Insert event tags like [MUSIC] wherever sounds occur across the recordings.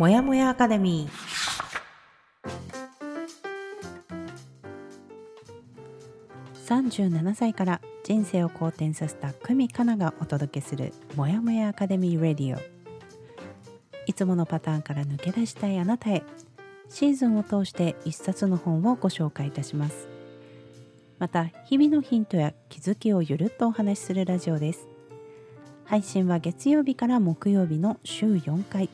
もやもやアカデミー。37歳から人生を好転させた久美かながお届けするもやもやアカデミーレディオ。いつものパターンから抜け出したいあなたへシーズンを通して一冊の本をご紹介いたします。また日々のヒントや気づきをゆるっとお話しするラジオです。配信は月曜日から木曜日の週4回。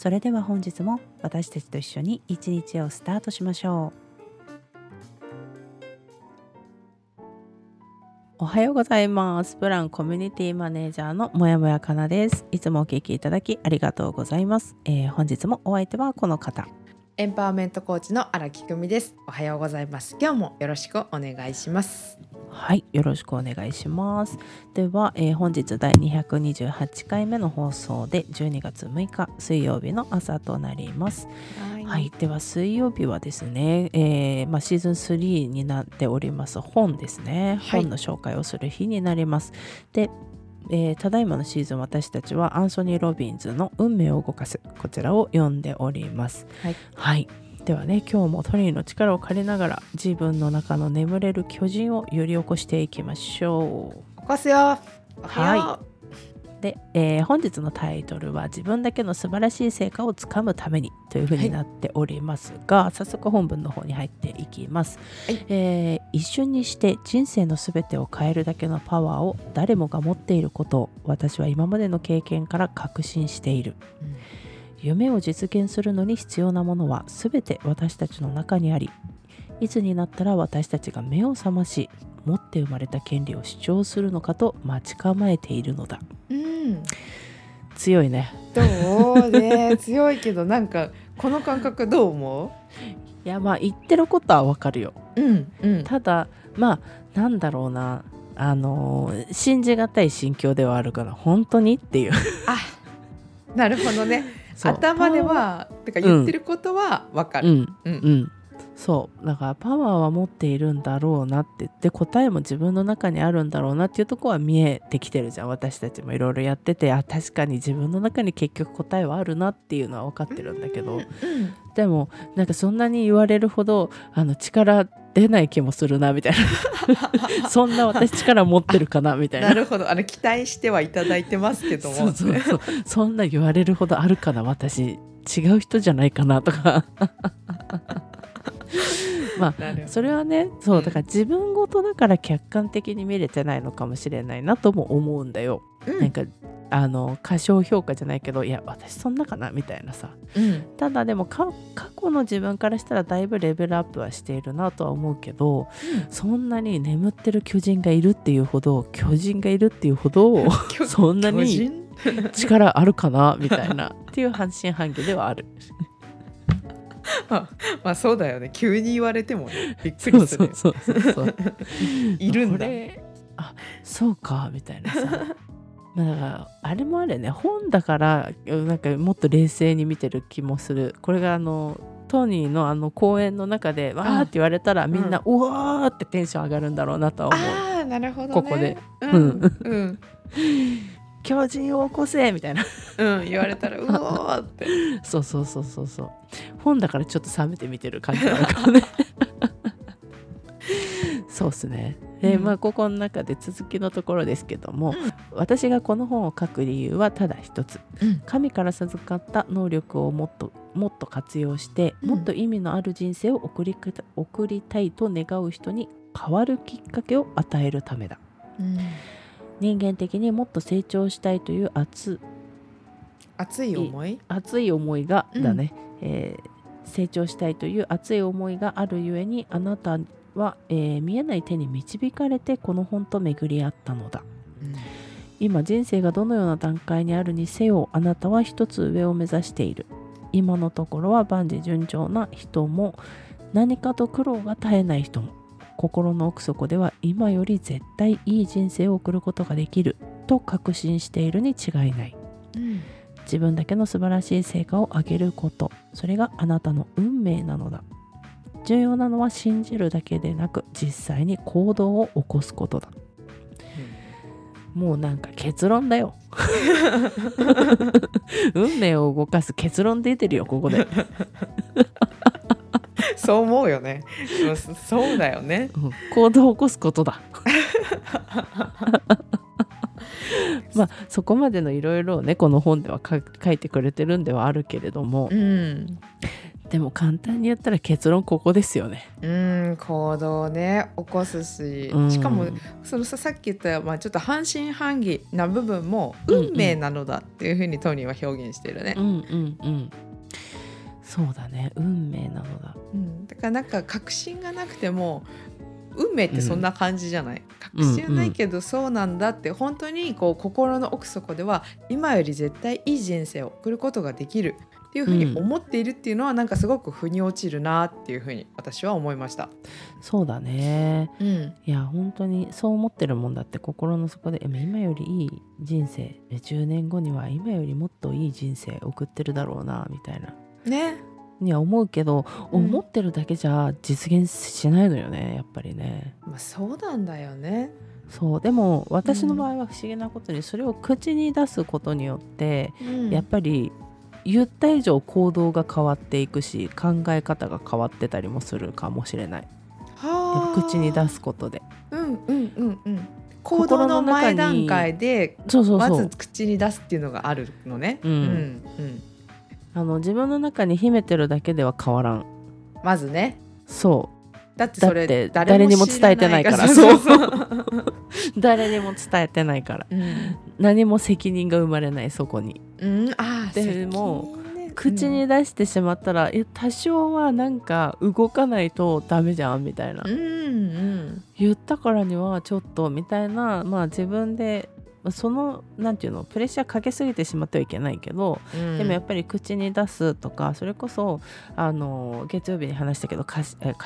それでは本日も私たちと一緒に一日をスタートしましょう。おはようございます。プランコミュニティマネージャーのもやもやかなです。いつもお聞きいただきありがとうございます、えー、本日もお相手はこの方。エンパワーメントコーチの荒木久美です。おはようございます。今日もよろしくお願いします。はいよろしくお願いします。では、えー、本日第228回目の放送で12月6日水曜日の朝となります。はい、はい、では水曜日はですね、えー、まあ、シーズン3になっております本ですね、はい、本の紹介をする日になります。でえー、ただいまのシーズン私たちはアンソニー・ロビンズの「運命を動かす」こちらを読んでおります。はい、はい。ではね今日もトニーの力を借りながら自分の中の眠れる巨人を揺り起こしていきましょう。起こすよ。はいで、えー、本日のタイトルは「自分だけの素晴らしい成果をつかむために」というふうになっておりますが、はい、早速本文の方に入っていきます、はい、えー、一瞬にして人生のすべてを変えるだけのパワーを誰もが持っていることを私は今までの経験から確信している、うん。夢を実現するのに必要なものは全て私たちの中にありいつになったら私たちが目を覚まし持って生まれた権利を主張するのかと待ち構えているのだ、うん、強いね。どう？ね強いけどなんかこの感覚どう思う？いやまあ言ってることはわかるよ、うんうん、ただまあなんだろうな。あの信じがたい心境ではあるから本当にっていう。あなるほどね。頭ではてか言ってることは分かる、うん。うん、うんそう。だからパワーは持っているんだろうなって言って答えも自分の中にあるんだろうなっていうとこは見えてきてるじゃん。私たちもいろいろやっててあ確かに自分の中に結局答えはあるなっていうのは分かってるんだけど、でもなんかそんなに言われるほどあの力出ない気もするなみたいな。[LAUGHS] そんな私力持ってるかなみたいな。なるほど。あの期待してはいただいてますけども。そうそうそう。そんな言われるほどあるかな私。違う人じゃないかなとかまあそれはねそうだから自分ごとだから客観的に見れてないのかもしれないなとも思うんだよ。うん、なんかあの過小評価じゃないけどいや私そんなかなみたいなさ、うん、ただでも過去の自分からしたらだいぶレベルアップはしているなとは思うけど、うん、そんなに眠ってる巨人がいるっていうほど巨人がいるっていうほどそんなに力あるかなみたいなっていう半信半疑ではある。まあ、まあそうだよね。急に言われてもねびっくりするそうそうそうそう [LAUGHS] いるんだ。あそうかみたいなさ。[LAUGHS] まあ、だからあれもあるね。本だからなんかもっと冷静に見てる気もする。これがあのトニーのあの公演の中でわーって言われたら、みんな、うん、うわーってテンション上がるんだろうなと思う。あなるほど、ね、ここで、うん、うん、巨人を起こせみたいな。うん言われたらうおーって。[LAUGHS] そうそうそうそうそう。本だからちょっと冷めて見てる感じなのかもね。[LAUGHS] そうっすね。で、まあここの中で続きのところですけども、うん、私がこの本を書く理由はただ一つ、うん、神から授かった能力をもっともっと活用して、もっと意味のある人生を送り送りたいと願う人に変わるきっかけを与えるためだ、うん人間的にもっと成長したいという熱。熱い思い？熱い思いが、だね、えー、成長したいという熱い思いがあるゆえにあなたは、えー、見えない手に導かれてこの本と巡り合ったのだ、うん、今人生がどのような段階にあるにせよあなたは一つ上を目指している。今のところは万事順調な人も何かと苦労が絶えない人も心の奥底では今より絶対いい人生を送ることができる。と確信しているに違いない、うん、自分だけの素晴らしい成果を上げること。それがあなたの運命なのだ。重要なのは信じるだけでなく実際に行動を起こすことだ、もうなんか結論だよ。[LAUGHS] 運命を動かす結論出てるよここで [LAUGHS] そう思うよね。そうだよね、うん、行動を起こすことだ。[LAUGHS] まあそこまでのいろいろねこの本では書いてくれてるんではあるけれども、うん、でも簡単に言ったら結論ここですよね。うん行動ね起こすし、うん、しかもそのささっき言った、まあ、ちょっと半信半疑な部分も運命なのだっていうふうにトニーは表現してるね。うんうんうんそうだね。運命なのだ、うん、だからなんか確信がなくても運命ってそんな感じじゃない、確信はないけどそうなんだって本当にこう心の奥底では今より絶対いい人生を送ることができるっていうふうに思っているっていうのは、なんかすごく腑に落ちるなっていうふうに私は思いました。そうだね、うん、いや本当にそう思ってるもんだって心の底で今よりいい人生10年後には今よりもっといい人生送ってるだろうなみたいな。ねには思うけど、うん、思ってるだけじゃ実現しないのよねやっぱりね。まあ、そうなんだよね。そうでも私の場合は不思議なことにそれを口に出すことによって、うん、やっぱり言った以上行動が変わっていくし考え方が変わってたりもするかもしれない。は口に出すことで。うんうんうんうん。行動の前段階でまず口に出すっていうのがあるのね。うん、うんうんあの自分の中に秘めてるだけでは変わらん。まずね。そう。だってそれ誰にも伝えてないから。そう。[LAUGHS] 誰にも伝えてないから、うん、何も責任が生まれないそこに、うん、あでも、ね、口に出してしまったら、うん、え多少はなんか動かないとダメじゃんみたいな、うんうん、言ったからにはちょっとみたいなまあ自分でそのなんていうのプレッシャーかけすぎてしまってはいけないけど、うん、でもやっぱり口に出すとかそれこそあの月曜日に話したけど火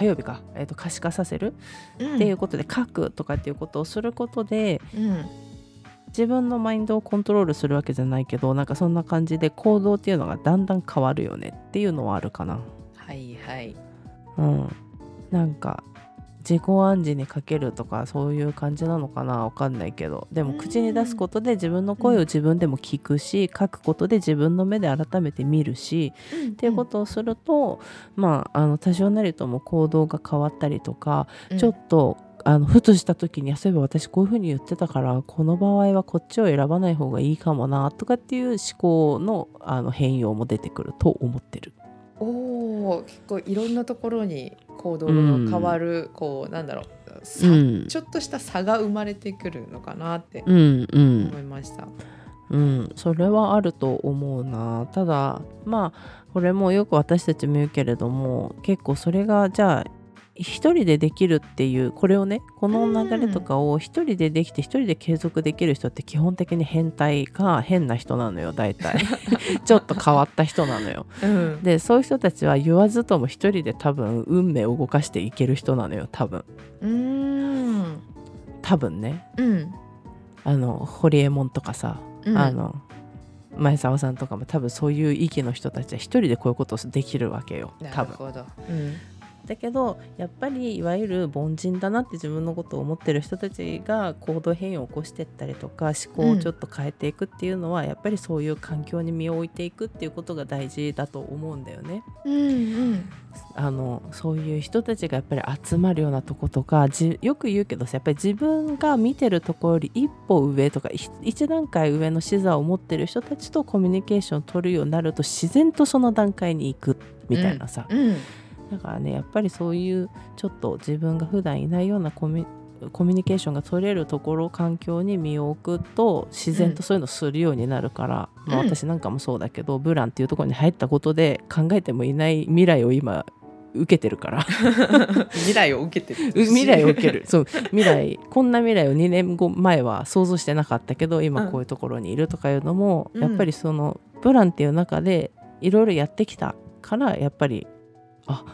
曜日か、えー、と可視化させる、うん、っていうことで書くとかっていうことをすることで、うん、自分のマインドをコントロールするわけじゃないけどなんかそんな感じで行動っていうのがだんだん変わるよねっていうのはあるかな。はいはい。うん、なんか自己暗示にかけるとかそういう感じなのかなわかんないけど。でも口に出すことで自分の声を自分でも聞くし書くことで自分の目で改めて見るし、うん、っていうことをするとまああの多少なりとも行動が変わったりとか、うん、ちょっとあのふとした時にそういえば私こういうふうに言ってたからこの場合はこっちを選ばない方がいいかもなとかっていう思考のあの変容も出てくると思ってる。おお結構いろんなところに行動が変わる、うん、こうなんだろううん、ちょっとした差が生まれてくるのかなって思いました。うん、うん、それはあると思うな。ただまあこれもよく私たちも言うけれども結構それがじゃあ一人でできるっていうこれをねこの流れとかを一人でできて一人で継続できる人って基本的に変態か変な人なのよ大体。[LAUGHS] ちょっと変わった人なのよ、うん、でそういう人たちは言わずとも一人で多分運命を動かしていける人なのよ多分。うん。多分ね、うん、あの堀エモ門とかさ、うん、あの前澤さんとかも多分そういう域の人たちは一人でこういうことできるわけよ多分。なるほど、うんだけどやっぱりいわゆる凡人だなって自分のことを思ってる人たちが行動変容を起こしていったりとか思考をちょっと変えていくっていうのは、うん、やっぱりそういう環境に身を置いていくっていうことが大事だと思うんだよね。うんうん、あのそういう人たちがやっぱり集まるようなとことかよく言うけどやっぱり自分が見てるところより一歩上とか一段階上の視座を持ってる人たちとコミュニケーションを取るようになると自然とその段階に行くみたいなさ。うんうんだからねやっぱりそういうちょっと自分が普段いないようなコミコミュニケーションが取れるところ環境に身を置くと自然とそういうのするようになるから、うん、まあ、私なんかもそうだけど、ブランっていうところに入ったことで考えてもいない未来を今受けてるから。[LAUGHS] 未来を受けてる。未来を受ける。そう。未来こんな未来を2年後前は想像してなかったけど今こういうところにいるとかいうのも、うん、やっぱりそのブランっていう中でいろいろやってきたからやっぱりあ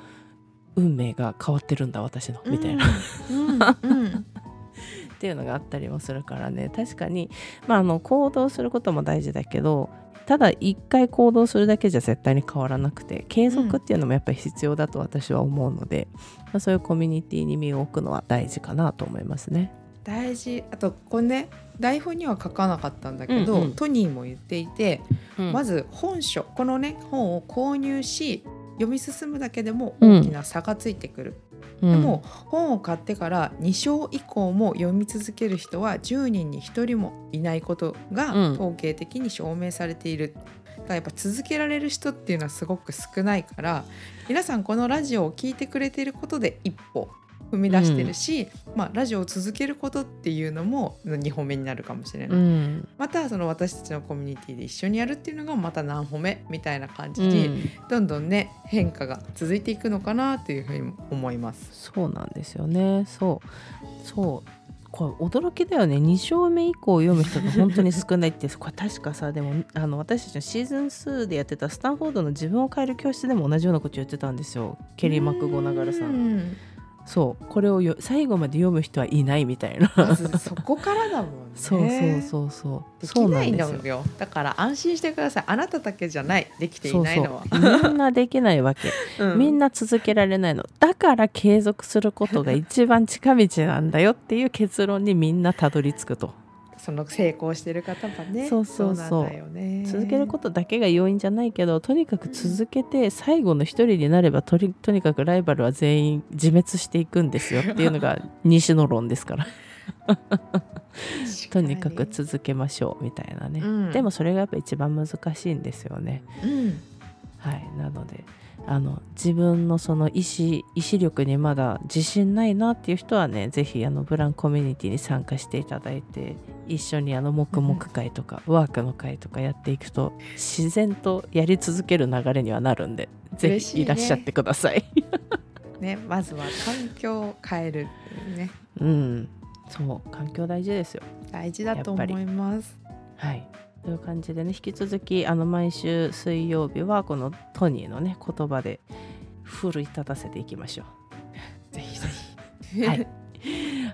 運命が変わってるんだ私のみたいな、[LAUGHS] っていうのがあったりもするからね。確かに、まあ、あの行動することも大事だけどただ一回行動するだけじゃ絶対に変わらなくて継続っていうのもやっぱり必要だと私は思うので、うん、まあ、そういうコミュニティに身を置くのは大事かなと思いますね。大事。あとこれね台本には書かなかったんだけど、うんうん。トニーも言っていて、まずず本書このね本を購入し読み進むだけでも大きな差がついてくる、でも本を買ってから2章以降も読み続ける人は10人に1人もいないことがうん。統計的に証明されている。だからやっぱ続けられる人っていうのはすごく少ないから皆さんこのラジオを聞いてくれていることで一歩踏み出してるし、まあ、ラジオを続けることっていうのも2歩目になるかもしれない。うん。またその私たちのコミュニティで一緒にやるっていうのがまた何歩目みたいな感じうに、ん。どんどんね変化が続いていくのかなというふうに思います。そうなんですよね。そう。そう。これ驚きだよね。2章目以降読む人が本当に少ないって [LAUGHS] これ確かさでもあの私たちのシーズン2でやってたスタンフォードの自分を変える教室でも同じようなこと言ってたんですよ。ケリー・マクゴナガラさうんんそう。これをよ最後まで読む人はいないみたいな。まずそこからだもんね。そうそうそうそう。そうできないなんですよ。のよだから安心してください。あなただけじゃない。できていないのは。そうそう。みんなできないわけ。[LAUGHS] うん。みんな続けられないのだから継続することが一番近道なんだよっていう結論にみんなたどり着くとその成功してる方はね。そうそうそう。ね。続けることだけが要因じゃないけどとにかく続けて最後の一人になればとりとにかくライバルは全員自滅していくんですよ。[LAUGHS] っていうのが西の論ですから。とにかく続けましょうみたいなね、うん。でもそれがやっぱ一番難しいんですよね。うん。はい。なのであの自分のその意志意志力にまだ自信ないなっていう人はねぜひあのブランコミュニティに参加していただいて一緒にあの黙々会とかワークの会とかやっていくと自然とやり続ける流れにはなるんでぜ嬉しいね。ひいらっしゃってください。[LAUGHS] ねまずは環境を変えるね。うん、そう環境大事ですよ。大事だと思います。はいという感じでね引き続きあの毎週水曜日はこのトニーのね言葉で奮い立たせていきましょう。[LAUGHS] ぜひぜひ。はい、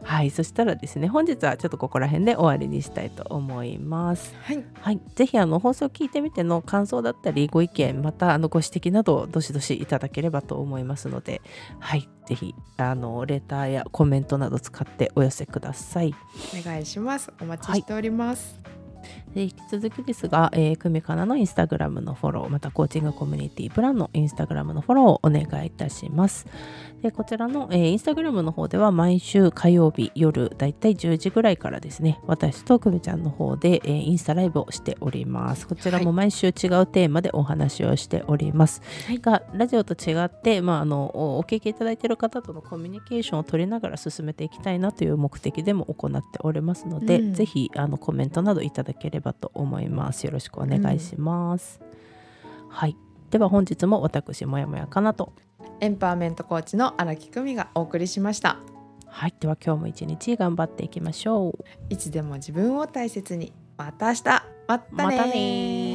はい、そしたらですね本日はちょっとここら辺で終わりにしたいと思います。はい。はい、ぜひあの放送を聞いてみての感想だったりご意見またあのご指摘などをどしどしいただければと思いますので、はい、ぜひあのレターやコメントなど使ってお寄せください。お願いします。お待ちしております、で引き続きですが、えー、久美かなのインスタグラムのフォローまたコーチングコミュニティプランのインスタグラムのフォローをお願いいたします。でこちらの、えーインスタグラムの方では毎週火曜日夜だいたい10時ぐらいからですね私と久美ちゃんの方で、えーインスタライブをしております。こちらも毎週違うテーマでお話をしております、がラジオと違って、まあ、あのおお聞きいただいている方とのコミュニケーションを取りながら進めていきたいなという目的でも行っておりますので、うん。ぜひあのコメントなどいただければと思います。よろしくお願いします、はい。では本日も私もやもやかなと。エンパワーメントコーチの荒木久美がお送りしました。はい。では今日も一日頑張っていきましょう。いつでも自分を大切に。また明日。またねまたね